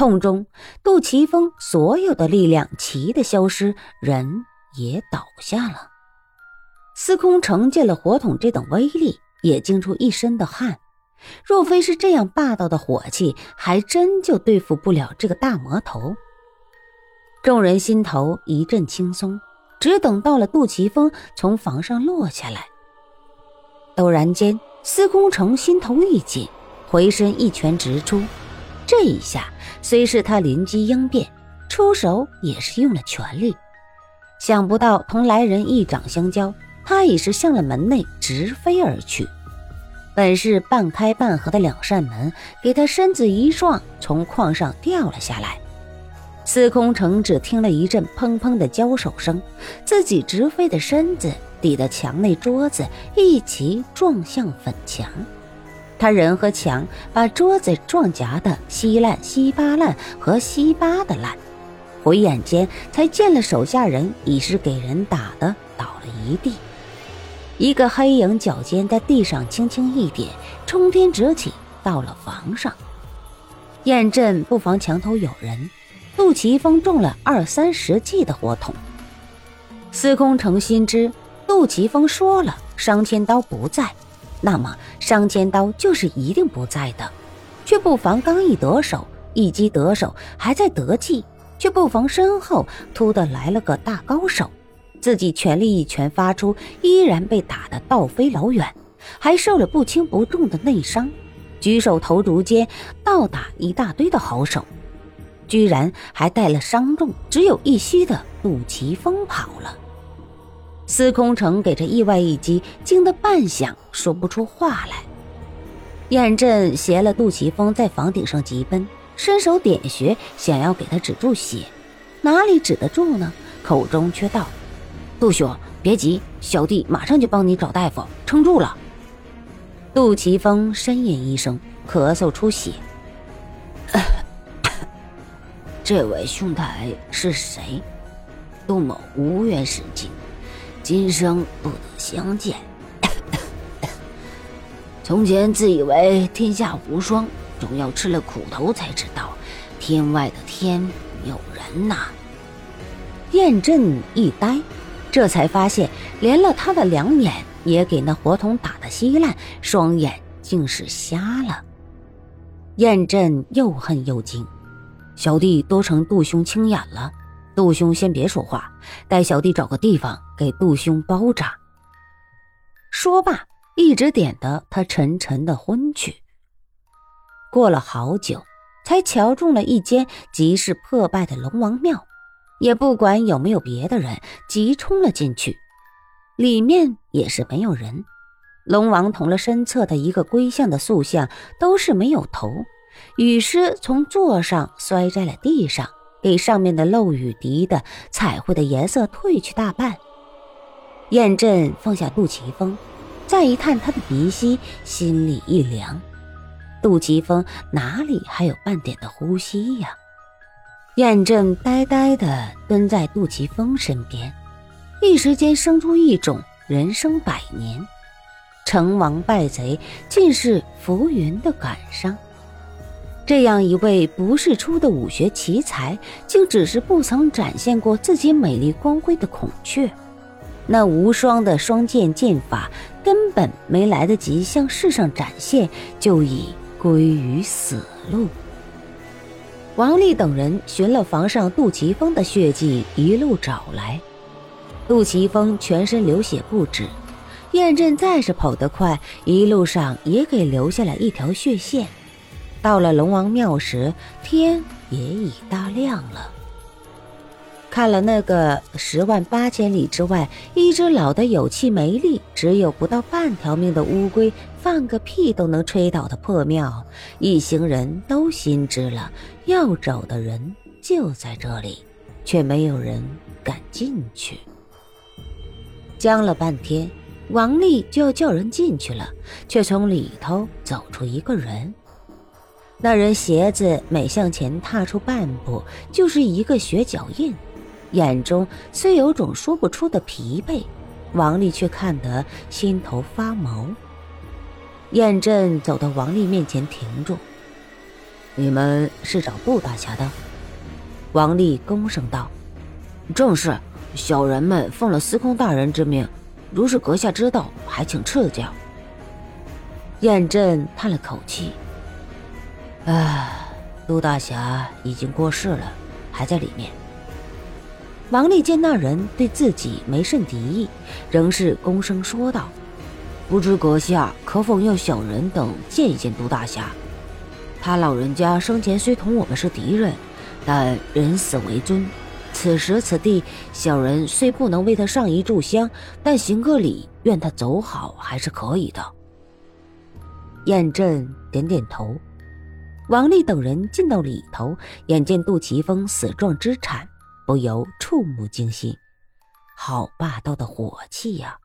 痛中，杜琪峰所有的力量齐的消失，人也倒下了。司空城见了火筒这等威力，也惊出一身的汗。若非是这样霸道的火气，还真就对付不了这个大魔头。众人心头一阵轻松，只等到了杜琪峰从房上落下来。陡然间，司空城心头一紧，回身一拳直出。这一下虽是他灵机应变，出手也是用了全力。想不到同来人一掌相交，他已是向了门内直飞而去。本是半开半合的两扇门，给他身子一撞，从框上掉了下来。司空城只听了一阵砰砰的交手声，自己直飞的身子抵得墙内桌子，一齐撞向粉墙。他人和墙把桌子撞夹的稀烂稀巴烂和稀巴的烂，回眼间才见了手下人已是给人打的倒了一地，一个黑影脚尖在地上轻轻一点，冲天直起到了房上。验阵不妨墙头有人，杜琪峰中了二三十计的火筒。司空城心知杜琪峰说了，商千刀不在。那么伤千刀就是一定不在的，却不妨刚一得手，一击得手还在得计，却不妨身后突的来了个大高手，自己全力一拳发出，依然被打得倒飞老远，还受了不轻不重的内伤，举手投足间倒打一大堆的好手，居然还带了伤重只有一息的杜琪峰跑了。司空城给这意外一击惊得半晌说不出话来。燕震携了杜琪峰在房顶上急奔，伸手点穴，想要给他止住血，哪里止得住呢？口中却道：“杜兄，别急，小弟马上就帮你找大夫，撑住了。”杜琪峰呻吟一声，咳嗽出血。这位兄台是谁？杜某无缘使进。今生不得相见。从前自以为天下无双，总要吃了苦头才知道，天外的天有人呐。燕震一呆，这才发现连了他的两眼也给那火筒打得稀烂，双眼竟是瞎了。燕震又恨又惊，小弟都成杜兄青眼了。杜兄先别说话，待小弟找个地方给杜兄包扎。说罢，一直点的他沉沉的昏去。过了好久，才瞧中了一间极是破败的龙王庙，也不管有没有别的人，急冲了进去。里面也是没有人，龙王同了身侧的一个龟像的塑像都是没有头，雨师从座上摔在了地上。给上面的漏雨滴的彩绘的颜色褪去大半。燕震放下杜琪峰，再一探他的鼻息，心里一凉。杜琪峰哪里还有半点的呼吸呀？燕震呆呆地蹲在杜琪峰身边，一时间生出一种人生百年，成王败贼尽是浮云的感伤。这样一位不世出的武学奇才，竟只是不曾展现过自己美丽光辉的孔雀，那无双的双剑剑法根本没来得及向世上展现，就已归于死路。王丽等人寻了房上杜琪峰的血迹，一路找来，杜琪峰全身流血不止，燕震再是跑得快，一路上也给留下了一条血线。到了龙王庙时，天也已大亮了。看了那个十万八千里之外，一只老的有气没力、只有不到半条命的乌龟，放个屁都能吹倒的破庙，一行人都心知了，要找的人就在这里，却没有人敢进去。僵了半天，王丽就要叫人进去了，却从里头走出一个人。那人鞋子每向前踏出半步，就是一个血脚印，眼中虽有种说不出的疲惫，王丽却看得心头发毛。燕震走到王丽面前停住：“你们是找杜大侠的？王丽躬声道：“正是，小人们奉了司空大人之命，如是阁下知道，还请赐教。”燕震叹了口气：“唉，杜大侠已经过世了，还在里面。”王丽见那人对自己没甚敌意，仍是躬声说道：“不知阁下可否要小人等见一见杜大侠？他老人家生前虽同我们是敌人，但人死为尊。此时此地，小人虽不能为他上一炷香，但行个礼，愿他走好还是可以的。”燕震点点头。王丽等人进到里头，眼见杜琪峰死状之惨。不由触目惊心，好霸道的火气呀！